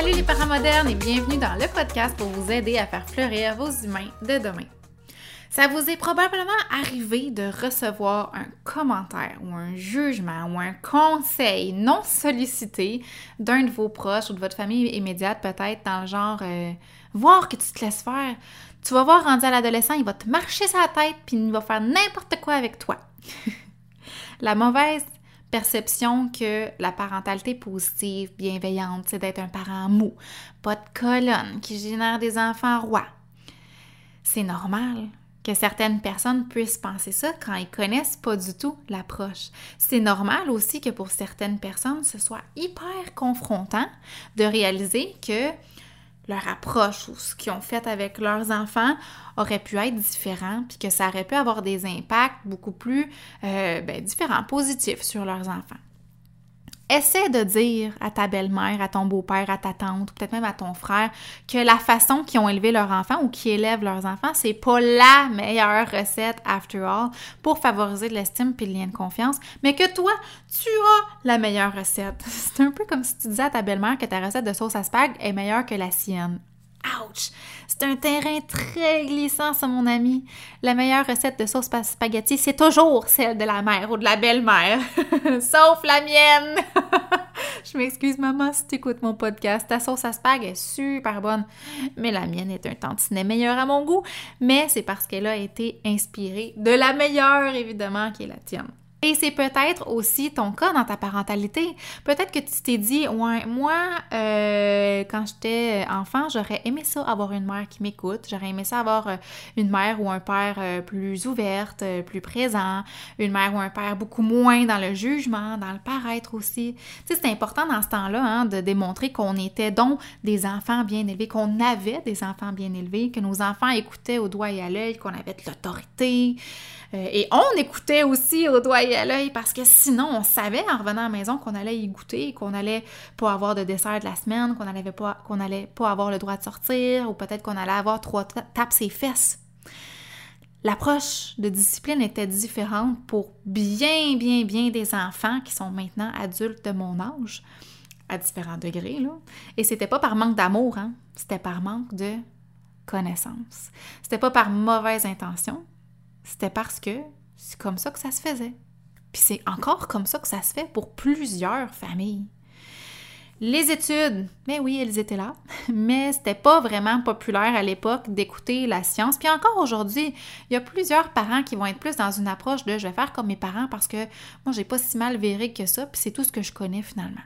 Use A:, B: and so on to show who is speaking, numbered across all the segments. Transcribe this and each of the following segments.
A: Salut les parents modernes et bienvenue dans le podcast pour vous aider à faire fleurir vos humains de demain. Ça vous est probablement arrivé de recevoir un commentaire ou un jugement ou un conseil non sollicité d'un de vos proches ou de votre famille immédiate, peut-être dans le genre euh, voir que tu te laisses faire. Tu vas voir rendu à l'adolescent, il va te marcher sa tête puis il va faire n'importe quoi avec toi. La mauvaise perception que la parentalité positive, bienveillante, c'est d'être un parent mou, pas de colonne, qui génère des enfants rois. C'est normal que certaines personnes puissent penser ça quand ils connaissent pas du tout l'approche. C'est normal aussi que pour certaines personnes, ce soit hyper confrontant de réaliser que leur approche ou ce qu'ils ont fait avec leurs enfants aurait pu être différent, puis que ça aurait pu avoir des impacts beaucoup plus euh, ben, différents, positifs sur leurs enfants. Essaie de dire à ta belle-mère, à ton beau-père, à ta tante, ou peut-être même à ton frère, que la façon qu'ils ont élevé leurs enfants ou qui élèvent leurs enfants, c'est pas la meilleure recette, after all, pour favoriser l'estime et le lien de confiance, mais que toi, tu as la meilleure recette. C'est un peu comme si tu disais à ta belle-mère que ta recette de sauce à spag est meilleure que la sienne. Ouch! C'est un terrain très glissant, ça, mon ami. La meilleure recette de sauce spaghetti, c'est toujours celle de la mère ou de la belle-mère. Sauf la mienne! Je m'excuse, maman, si tu écoutes mon podcast. Ta sauce à spag est super bonne, mais la mienne est un tantinet meilleur à mon goût. Mais c'est parce qu'elle a été inspirée de la meilleure, évidemment, qui est la tienne. Et c'est peut-être aussi ton cas dans ta parentalité. Peut-être que tu t'es dit, ouais, moi, euh, quand j'étais enfant, j'aurais aimé ça avoir une mère qui m'écoute. J'aurais aimé ça avoir euh, une mère ou un père euh, plus ouverte, plus présent, une mère ou un père beaucoup moins dans le jugement, dans le paraître aussi. Tu sais, c'est important dans ce temps-là hein, de démontrer qu'on était donc des enfants bien élevés, qu'on avait des enfants bien élevés, que nos enfants écoutaient au doigt et à l'œil, qu'on avait de l'autorité. Et on écoutait aussi au doigt et à l'œil parce que sinon, on savait en revenant à la maison qu'on allait y goûter, qu'on allait pas avoir de dessert de la semaine, qu'on allait pas, allait pas avoir le droit de sortir ou peut-être qu'on allait avoir trois tapes ses fesses. L'approche de discipline était différente pour bien, bien, bien des enfants qui sont maintenant adultes de mon âge, à différents degrés, là. Et c'était pas par manque d'amour, hein? C'était par manque de connaissance. C'était pas par mauvaise intention, c'était parce que c'est comme ça que ça se faisait. Puis c'est encore comme ça que ça se fait pour plusieurs familles. Les études, mais oui, elles étaient là, mais c'était pas vraiment populaire à l'époque d'écouter la science. Puis encore aujourd'hui, il y a plusieurs parents qui vont être plus dans une approche de je vais faire comme mes parents parce que moi j'ai pas si mal véré que ça, puis c'est tout ce que je connais finalement.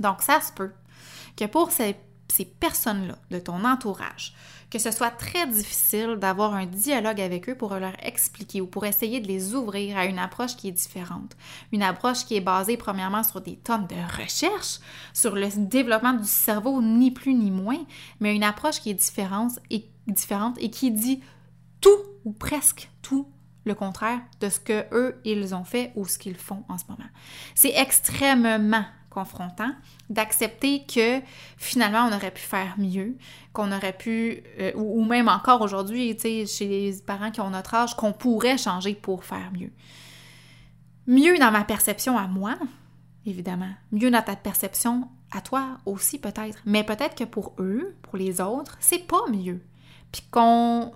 A: Donc ça se peut que pour ces, ces personnes-là de ton entourage, que ce soit très difficile d'avoir un dialogue avec eux pour leur expliquer ou pour essayer de les ouvrir à une approche qui est différente. Une approche qui est basée premièrement sur des tonnes de recherches, sur le développement du cerveau, ni plus ni moins, mais une approche qui est différente et, différente et qui dit tout ou presque tout le contraire de ce que eux ils ont fait ou ce qu'ils font en ce moment. C'est extrêmement confrontant, d'accepter que finalement on aurait pu faire mieux, qu'on aurait pu, euh, ou, même encore aujourd'hui, tu sais, chez les parents qui ont notre âge, qu'on pourrait changer pour faire mieux. Mieux dans ma perception à moi, évidemment. Mieux dans ta perception à toi aussi peut-être. Mais peut-être que pour eux, pour les autres, c'est pas mieux. Puis qu'on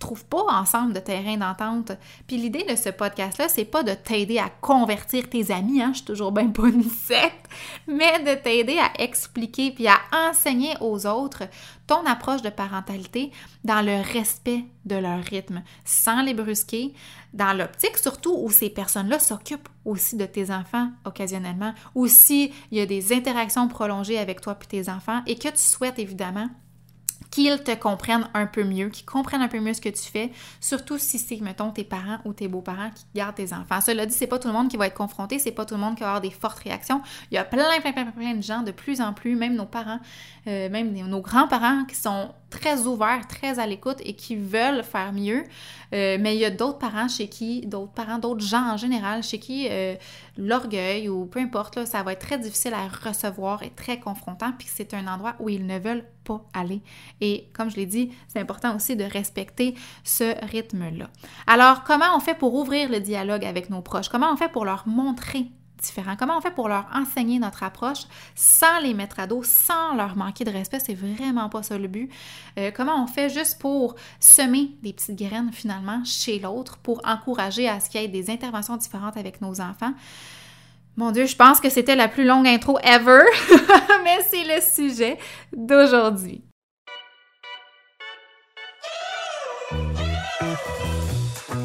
A: trouve pas ensemble de terrain d'entente. Puis l'idée de ce podcast-là, c'est pas de t'aider à convertir tes amis, hein, je suis toujours bien pas mais de t'aider à expliquer puis à enseigner aux autres ton approche de parentalité dans le respect de leur rythme, sans les brusquer, dans l'optique surtout où ces personnes-là s'occupent aussi de tes enfants occasionnellement, ou si il y a des interactions prolongées avec toi puis tes enfants et que tu souhaites évidemment qu'ils te comprennent un peu mieux, qu'ils comprennent un peu mieux ce que tu fais, surtout si c'est, mettons, tes parents ou tes beaux-parents qui gardent tes enfants. Cela dit, c'est pas tout le monde qui va être confronté, c'est pas tout le monde qui va avoir des fortes réactions. Il y a plein, plein, plein, plein de gens de plus en plus, même nos parents, euh, même nos grands-parents qui sont très ouverts, très à l'écoute et qui veulent faire mieux. Euh, mais il y a d'autres parents chez qui, d'autres parents, d'autres gens en général, chez qui euh, l'orgueil ou peu importe, là, ça va être très difficile à recevoir et très confrontant, puis c'est un endroit où ils ne veulent pas aller. Et comme je l'ai dit, c'est important aussi de respecter ce rythme-là. Alors, comment on fait pour ouvrir le dialogue avec nos proches? Comment on fait pour leur montrer différent? Comment on fait pour leur enseigner notre approche sans les mettre à dos, sans leur manquer de respect? C'est vraiment pas ça le but. Euh, comment on fait juste pour semer des petites graines finalement chez l'autre, pour encourager à ce qu'il y ait des interventions différentes avec nos enfants? Mon Dieu, je pense que c'était la plus longue intro ever, mais c'est le sujet d'aujourd'hui.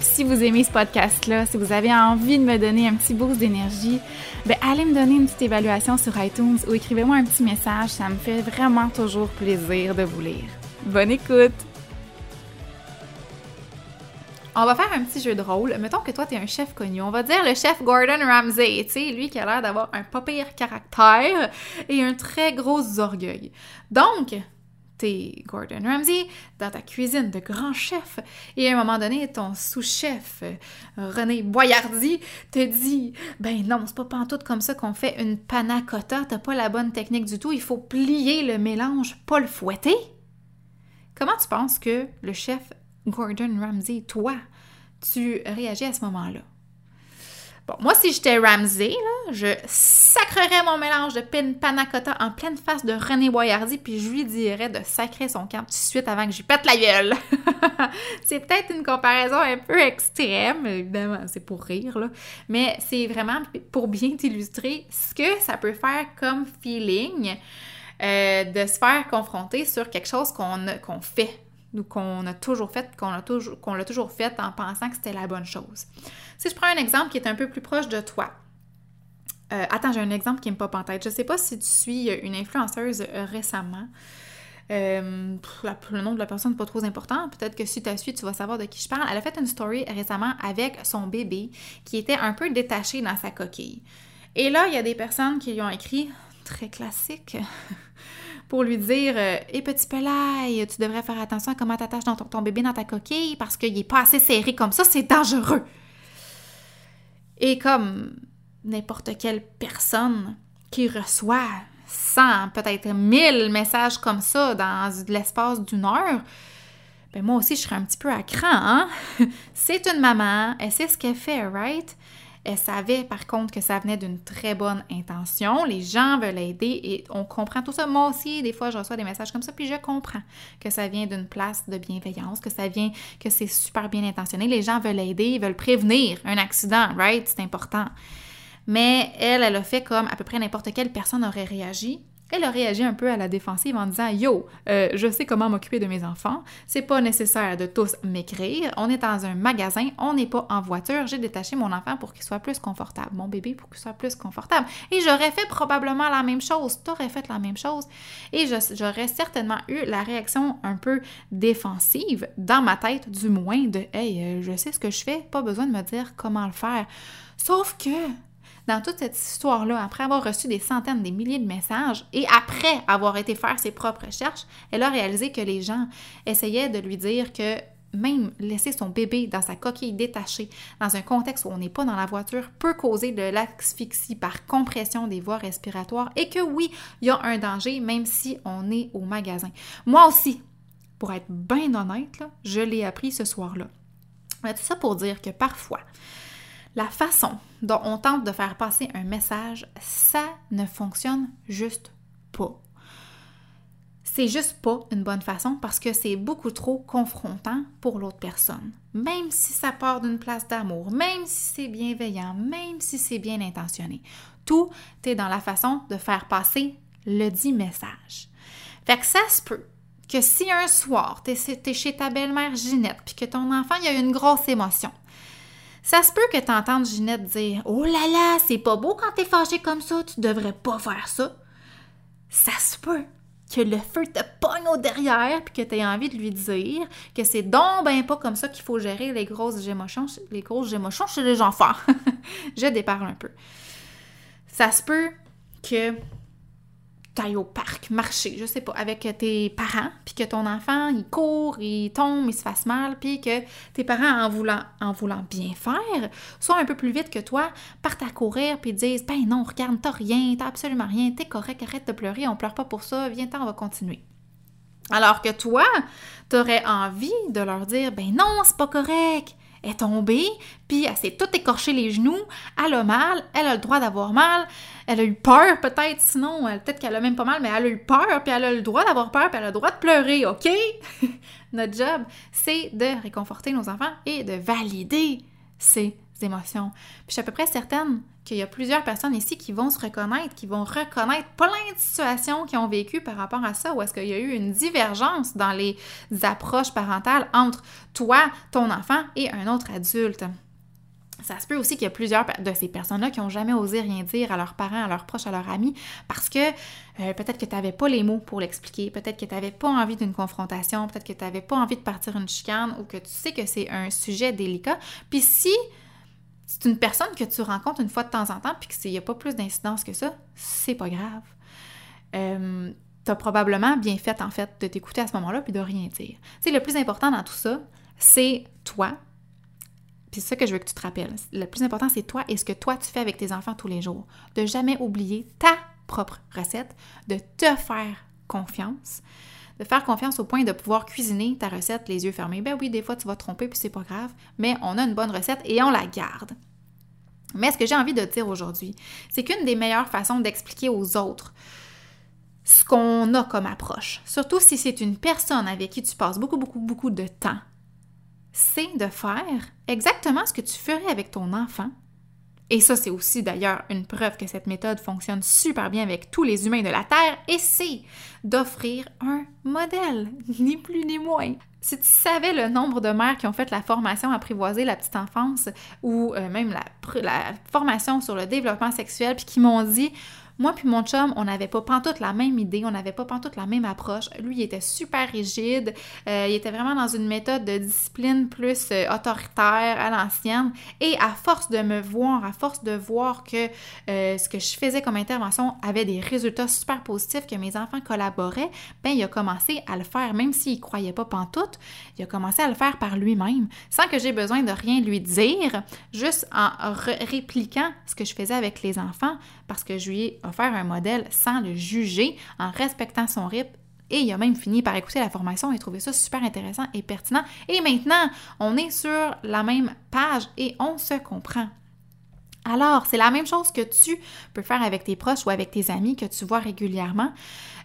A: si vous aimez ce podcast-là, si vous avez envie de me donner un petit boost d'énergie, ben allez me donner une petite évaluation sur iTunes ou écrivez-moi un petit message. Ça me fait vraiment toujours plaisir de vous lire. Bonne écoute! On va faire un petit jeu de rôle. Mettons que toi, tu es un chef connu. On va dire le chef Gordon Ramsay. Tu sais, lui qui a l'air d'avoir un pas pire caractère et un très gros orgueil. Donc, t'es Gordon Ramsay dans ta cuisine de grand chef. Et à un moment donné ton sous-chef René Boyardi te dit ben non c'est pas pantoute comme ça qu'on fait une panna cotta. T'as pas la bonne technique du tout. Il faut plier le mélange pas le fouetter comment tu penses que le chef Gordon Ramsay toi tu réagis à ce moment-là? Bon, moi, si j'étais Ramsey, je sacrerais mon mélange de panna cotta en pleine face de René Boyardi, puis je lui dirais de sacrer son camp tout de suite avant que j'y pète la gueule. c'est peut-être une comparaison un peu extrême, évidemment, c'est pour rire, là, mais c'est vraiment pour bien t'illustrer ce que ça peut faire comme feeling euh, de se faire confronter sur quelque chose qu'on fait qu'on a toujours fait, qu'on a toujours, l'a toujours fait en pensant que c'était la bonne chose. Si je prends un exemple qui est un peu plus proche de toi, euh, attends, j'ai un exemple qui me pop en tête. Je sais pas si tu suis une influenceuse euh, récemment. Euh, le nom de la personne n'est pas trop important. Peut-être que si tu as su, tu vas savoir de qui je parle. Elle a fait une story récemment avec son bébé qui était un peu détaché dans sa coquille. Et là, il y a des personnes qui lui ont écrit, très classique, pour lui dire Hé euh, petit pelaille, tu devrais faire attention à comment tu attaches ton, ton, bébé dans ta coquille parce qu'il n'est pas assez serré comme ça, c'est dangereux. Et comme n'importe quelle personne qui reçoit 100, peut-être 1000 messages comme ça dans l'espace d'une heure, ben moi aussi je serais un petit peu à cran, hein? c'est une maman, elle sait ce qu'elle fait, right? Elle savait par contre que ça venait d'une très bonne intention. Les gens veulent aider et on comprend tout ça. Moi aussi, des fois, je reçois des messages comme ça, puis je comprends que ça vient d'une place de bienveillance, que ça vient, que c'est super bien intentionné. Les gens veulent aider, ils veulent prévenir un accident, right? C'est important. Mais elle, elle a fait comme à peu près n'importe quelle personne aurait réagi elle a réagi un peu à la défensive en disant Yo, euh, je sais comment m'occuper de mes enfants, c'est pas nécessaire de tous m'écrire, on est dans un magasin, on n'est pas en voiture, j'ai détaché mon enfant pour qu'il soit plus confortable, mon bébé pour qu'il soit plus confortable. Et j'aurais fait probablement la même chose, t'aurais fait la même chose, et j'aurais certainement eu la réaction un peu défensive, dans ma tête du moins, de Hey, euh, je sais ce que je fais, pas besoin de me dire comment le faire. Sauf que dans toute cette histoire-là, après avoir reçu des centaines, des milliers de messages et après avoir été faire ses propres recherches, elle a réalisé que les gens essayaient de lui dire que même laisser son bébé dans sa coquille détachée dans un contexte où on n'est pas dans la voiture peut causer de l'asphyxie par compression des voies respiratoires et que oui, il y a un danger même si on est au magasin. Moi aussi, pour être bien honnête, je l'ai appris ce soir-là. Tout ça pour dire que parfois, La façon dont on tente de faire passer un message, ça ne fonctionne juste pas. C'est juste pas une bonne façon parce que c'est beaucoup trop confrontant pour l'autre personne. Même si ça part d'une place d'amour, même si c'est bienveillant, même si c'est bien intentionné. Tout est dans la façon de faire passer le dit message. Fait que ça se peut que si un soir, tu es, chez ta belle-mère Ginette, puis que ton enfant, il a une grosse émotion, ça se peut que tu entendes Ginette dire Oh là là, c'est pas beau quand t'es fâché comme ça, tu devrais pas faire ça. Ça se peut que le feu te pogne au derrière puis que tu envie de lui dire que c'est donc ben pas comme ça qu'il faut gérer les grosses émotions, les grosses émotions chez les enfants. Je déparle un peu. Ça se peut que tu au parc, marcher, je sais pas, avec tes parents, puis que ton enfant, il court, il tombe, il se fasse mal, puis que tes parents, en voulant, en voulant bien faire, soient un peu plus vite que toi, partent à courir, puis disent Ben non, regarde, t'as rien, t'as absolument rien, t'es correct, arrête de pleurer, on pleure pas pour ça, viens-t'en, on va continuer. Alors que toi, t'aurais envie de leur dire Ben non, c'est pas correct, est tombée, puis elle s'est tout écorché les genoux, elle a mal, elle a le droit d'avoir mal, elle a eu peur peut-être, sinon, peut-être qu'elle a même pas mal, mais elle a eu peur, puis elle a le droit d'avoir peur, puis elle a le droit de pleurer, OK? Notre job, c'est de réconforter nos enfants et de valider ces émotions. Puis je suis à peu près certaine qu'il y a plusieurs personnes ici qui vont se reconnaître, qui vont reconnaître plein de situations qu'ils ont vécues par rapport à ça, où est-ce qu'il y a eu une divergence dans les approches parentales entre toi, ton enfant et un autre adulte? Ça se peut aussi qu'il y a plusieurs de ces personnes-là qui n'ont jamais osé rien dire à leurs parents, à leurs proches, à leurs amis, parce que euh, peut-être que tu n'avais pas les mots pour l'expliquer, peut-être que tu n'avais pas envie d'une confrontation, peut-être que tu n'avais pas envie de partir une chicane ou que tu sais que c'est un sujet délicat. Puis si c'est une personne que tu rencontres une fois de temps en temps, puis qu'il n'y a pas plus d'incidence que ça, c'est pas grave. Euh, tu as probablement bien fait, en fait, de t'écouter à ce moment-là, puis de rien dire. Tu le plus important dans tout ça, c'est toi. Puis c'est ça que je veux que tu te rappelles. Le plus important, c'est toi et ce que toi, tu fais avec tes enfants tous les jours. De jamais oublier ta propre recette, de te faire confiance, de faire confiance au point de pouvoir cuisiner ta recette les yeux fermés. Ben oui, des fois tu vas te tromper puis c'est pas grave, mais on a une bonne recette et on la garde. Mais ce que j'ai envie de dire aujourd'hui, c'est qu'une des meilleures façons d'expliquer aux autres ce qu'on a comme approche, surtout si c'est une personne avec qui tu passes beaucoup, beaucoup, beaucoup de temps, c'est de faire exactement ce que tu ferais avec ton enfant et ça, c'est aussi d'ailleurs une preuve que cette méthode fonctionne super bien avec tous les humains de la Terre, et c'est d'offrir un modèle, ni plus ni moins. Si tu savais le nombre de mères qui ont fait la formation apprivoiser la petite enfance ou euh, même la, la, formation sur le développement sexuel, puis qui m'ont dit moi puis mon chum, on n'avait pas pantoute la même idée, on n'avait pas pantoute la même approche. Lui, il était super rigide, euh, il était vraiment dans une méthode de discipline plus euh, autoritaire à l'ancienne. Et à force de me voir, à force de voir que euh, ce que je faisais comme intervention avait des résultats super positifs, que mes enfants collaboraient, ben il a commencé à le faire, même s'il croyait pas pantoute, il a commencé à le faire par lui-même, sans que j'ai besoin de rien lui dire, juste en répliquant ce que je faisais avec les enfants, parce que je lui ai faire un modèle sans le juger, en respectant son rythme. Et il a même fini par écouter la formation et trouver ça super intéressant et pertinent. Et maintenant, on est sur la même page et on se comprend. Alors, c'est la même chose que tu peux faire avec tes proches ou avec tes amis que tu vois régulièrement.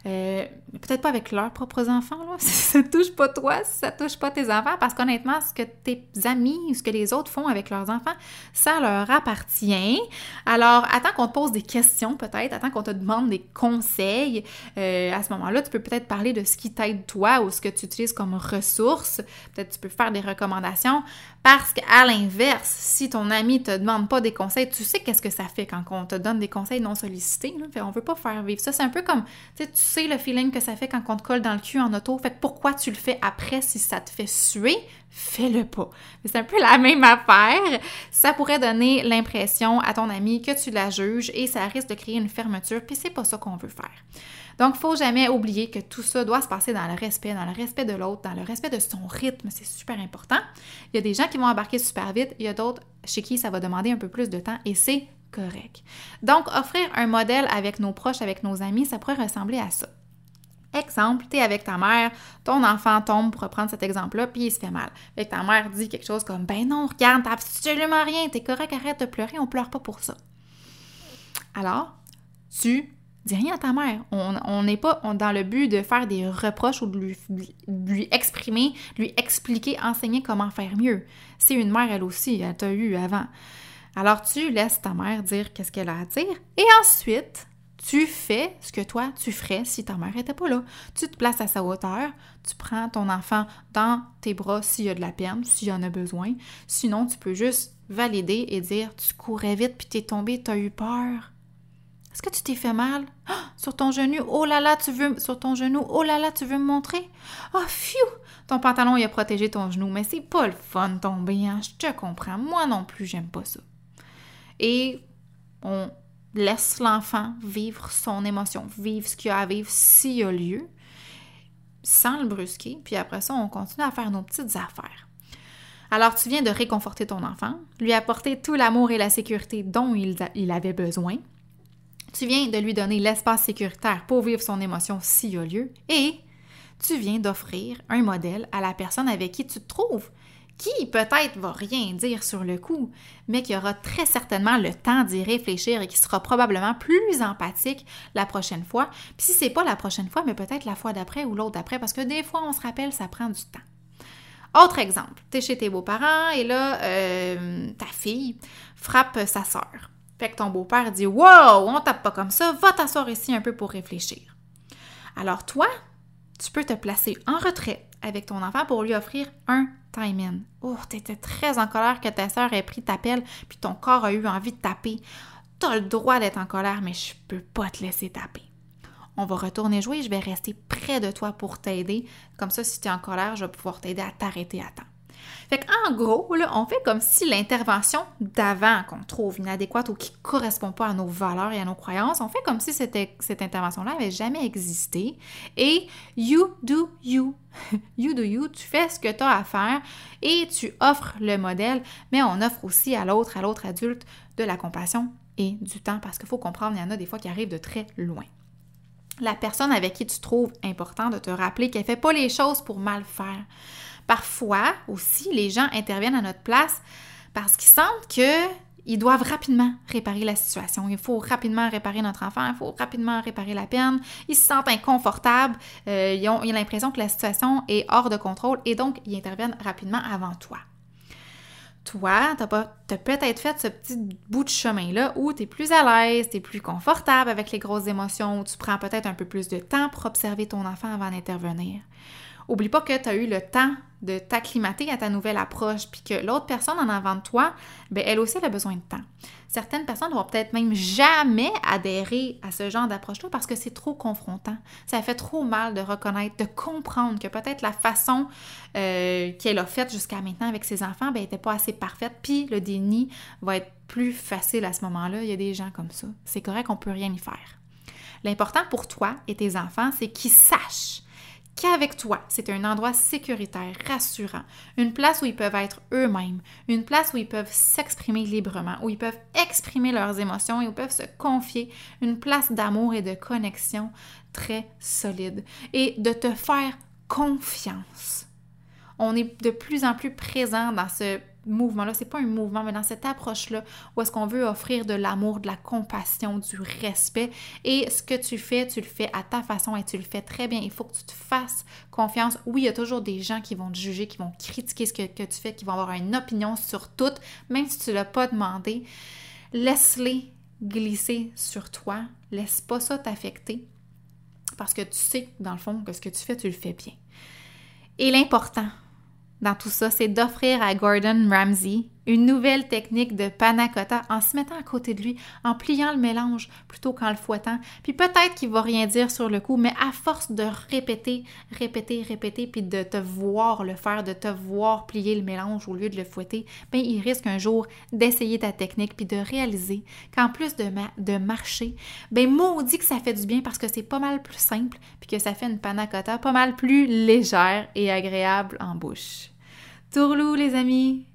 A: Euh, peut-être pas avec leurs propres enfants, si ça touche pas toi, si ça touche pas tes enfants, parce qu'honnêtement, ce que tes amis, ce que les autres font avec leurs enfants, ça leur appartient. Alors, attends qu'on te pose des questions, peut-être, attends qu'on te demande des conseils. Euh, à ce moment-là, tu peux peut-être parler de ce qui t'aide toi ou ce que tu utilises comme ressource. Peut-être tu peux faire des recommandations. Parce qu'à l'inverse, si ton ami te demande pas des conseils, tu sais qu'est-ce que ça fait quand on te donne des conseils non sollicités. On veut pas faire vivre ça. C'est un peu comme, tu sais, sais le feeling que ça fait quand on te colle dans le cul en auto. Fait pourquoi tu le fais après si ça te fait suer? Fais-le pas. C'est un peu la même affaire. Ça pourrait donner l'impression à ton ami que tu la juges et ça risque de créer une fermeture, puis c'est pas ça qu'on veut faire. Donc, faut jamais oublier que tout ça doit se passer dans le respect, dans le respect de l'autre, dans le respect de son rythme. C'est super important. Il y a des gens qui vont embarquer super vite, il y a d'autres chez qui ça va demander un peu plus de temps et c'est correct. Donc, offrir un modèle avec nos proches, avec nos amis, ça pourrait ressembler à ça. Exemple, tu es avec ta mère, ton enfant tombe, pour reprendre cet exemple-là, puis il se fait mal. Fait ta mère dit quelque chose comme Ben non, regarde, t'as absolument rien, t'es correct, arrête de pleurer, on pleure pas pour ça. Alors, tu dis rien à ta mère. On n'est pas dans le but de faire des reproches ou de lui, exprimer, lui expliquer, enseigner comment faire mieux. C'est une mère, elle aussi, elle t'a eu avant. Alors, tu laisses ta mère dire qu'est-ce qu'elle a à dire et ensuite, tu fais ce que toi, tu ferais si ta mère n'était pas là. Tu te places à sa hauteur, tu prends ton enfant dans tes bras s'il y a de la peine, s'il y en a besoin. Sinon, tu peux juste valider et dire tu courais vite puis t'es tombé, t'as eu peur. Est-ce que tu t'es fait mal? Ah, sur ton genou, oh là là, tu veux sur ton genou, oh là tu veux me montrer? Oh fiou! Ton pantalon il a protégé ton genou, mais c'est pas le fun de tomber, hein? Je te comprends. Moi non plus, j'aime pas ça. Et on laisse l'enfant vivre son émotion, vivre ce qu'il a à vivre s'il y a lieu, sans le brusquer, puis après ça, on continue à faire nos petites affaires. Alors, tu viens de réconforter ton enfant, lui apporter tout l'amour et la sécurité dont il, il avait besoin. Tu viens de lui donner l'espace sécuritaire pour vivre son émotion s'il y a lieu. Et tu viens d'offrir un modèle à la personne avec qui tu te trouves qui peut-être va rien dire sur le coup, mais qui aura très certainement le temps d'y réfléchir et qui sera probablement plus empathique la prochaine fois. Puis si c'est pas la prochaine fois, mais peut-être la fois d'après ou l'autre d'après, parce que des fois, on se rappelle, ça prend du temps. Autre exemple, tu es chez tes beaux-parents et là, euh, ta fille frappe sa sœur. Fait que ton beau-père dit Wow, on tape pas comme ça, va t'asseoir ici un peu pour réfléchir. Alors toi, tu peux te placer en retrait avec ton enfant pour lui offrir un time in. Oh, t'étais très en colère que ta soeur ait pris ta pelle, puis ton corps a eu envie de taper. T'as le droit d'être en colère, mais je peux pas te laisser taper. On va retourner jouer, je vais rester près de toi pour t'aider. Comme ça, si tu es en colère, je vais pouvoir t'aider à t'arrêter à temps. Fait qu'en gros, on fait comme si l'intervention d'avant qu'on trouve inadéquate ou qui ne correspond pas à nos valeurs et à nos croyances, on fait comme si cette, cette intervention-là n'avait jamais existé. Et you do you. You do you, tu fais ce que tu as à faire et tu offres le modèle, mais on offre aussi à l'autre, à l'autre adulte, de la compassion et du temps parce qu'il faut comprendre, il y en a des fois qui arrivent de très loin la personne avec qui tu trouves important de te rappeler qu'elle ne fait pas les choses pour mal faire. Parfois aussi, les gens interviennent à notre place parce qu'ils sentent qu'ils doivent rapidement réparer la situation. Il faut rapidement réparer notre enfant, il faut rapidement réparer la peine. Ils se sentent inconfortables, euh, ils ont l'impression que la situation est hors de contrôle et donc ils interviennent rapidement avant toi. Toi, tu as, peut-être fait ce petit bout de chemin-là où tu es plus à l'aise, tu es plus confortable avec les grosses émotions, où tu prends peut-être un peu plus de temps pour observer ton enfant avant d'intervenir. Oublie pas que tu as eu le temps de t'acclimater à ta nouvelle approche, puis que l'autre personne en avant de toi, ben elle aussi elle a besoin de temps. Certaines personnes vont peut-être même jamais adhérer à ce genre d'approche-là parce que c'est trop confrontant. Ça fait trop mal de reconnaître, de comprendre que peut-être la façon euh, qu'elle a faite jusqu'à maintenant avec ses enfants n'était ben, pas assez parfaite, puis le déni va être plus facile à ce moment-là. Il y a des gens comme ça. C'est correct, on peut rien y faire. L'important pour toi et tes enfants, c'est qu'ils sachent qu'avec toi, c'est un endroit sécuritaire, rassurant, une place où ils peuvent être eux-mêmes, une place où ils peuvent s'exprimer librement, où ils peuvent exprimer leurs émotions et où ils peuvent se confier, une place d'amour et de connexion très solide et de te faire confiance. On est de plus en plus présent dans ce mouvement-là, c'est pas un mouvement, mais dans cette approche-là, où est-ce qu'on veut offrir de l'amour, de la compassion, du respect. Et ce que tu fais, tu le fais à ta façon et tu le fais très bien. Il faut que tu te fasses confiance. Oui, il y a toujours des gens qui vont te juger, qui vont critiquer ce que, tu fais, qui vont avoir une opinion sur tout, même si tu ne l'as pas demandé. Laisse-les glisser sur toi. Laisse pas ça t'affecter. Parce que tu sais, dans le fond, que ce que tu fais, tu le fais bien. Et l'important, dans tout ça, c'est d'offrir à Gordon Ramsay une nouvelle technique de panna cotta en se mettant à côté de lui, en pliant le mélange plutôt qu'en le fouettant. Puis peut-être qu'il va rien dire sur le coup, mais à force de répéter, répéter, répéter, puis de te voir le faire, de te voir plier le mélange au lieu de le fouetter, ben il risque un jour d'essayer ta technique puis de réaliser qu'en plus de, de marcher, ben maudit que ça fait du bien parce que c'est pas mal plus simple puis que ça fait une panna cotta pas mal plus légère et agréable en bouche. Tourlou les amis,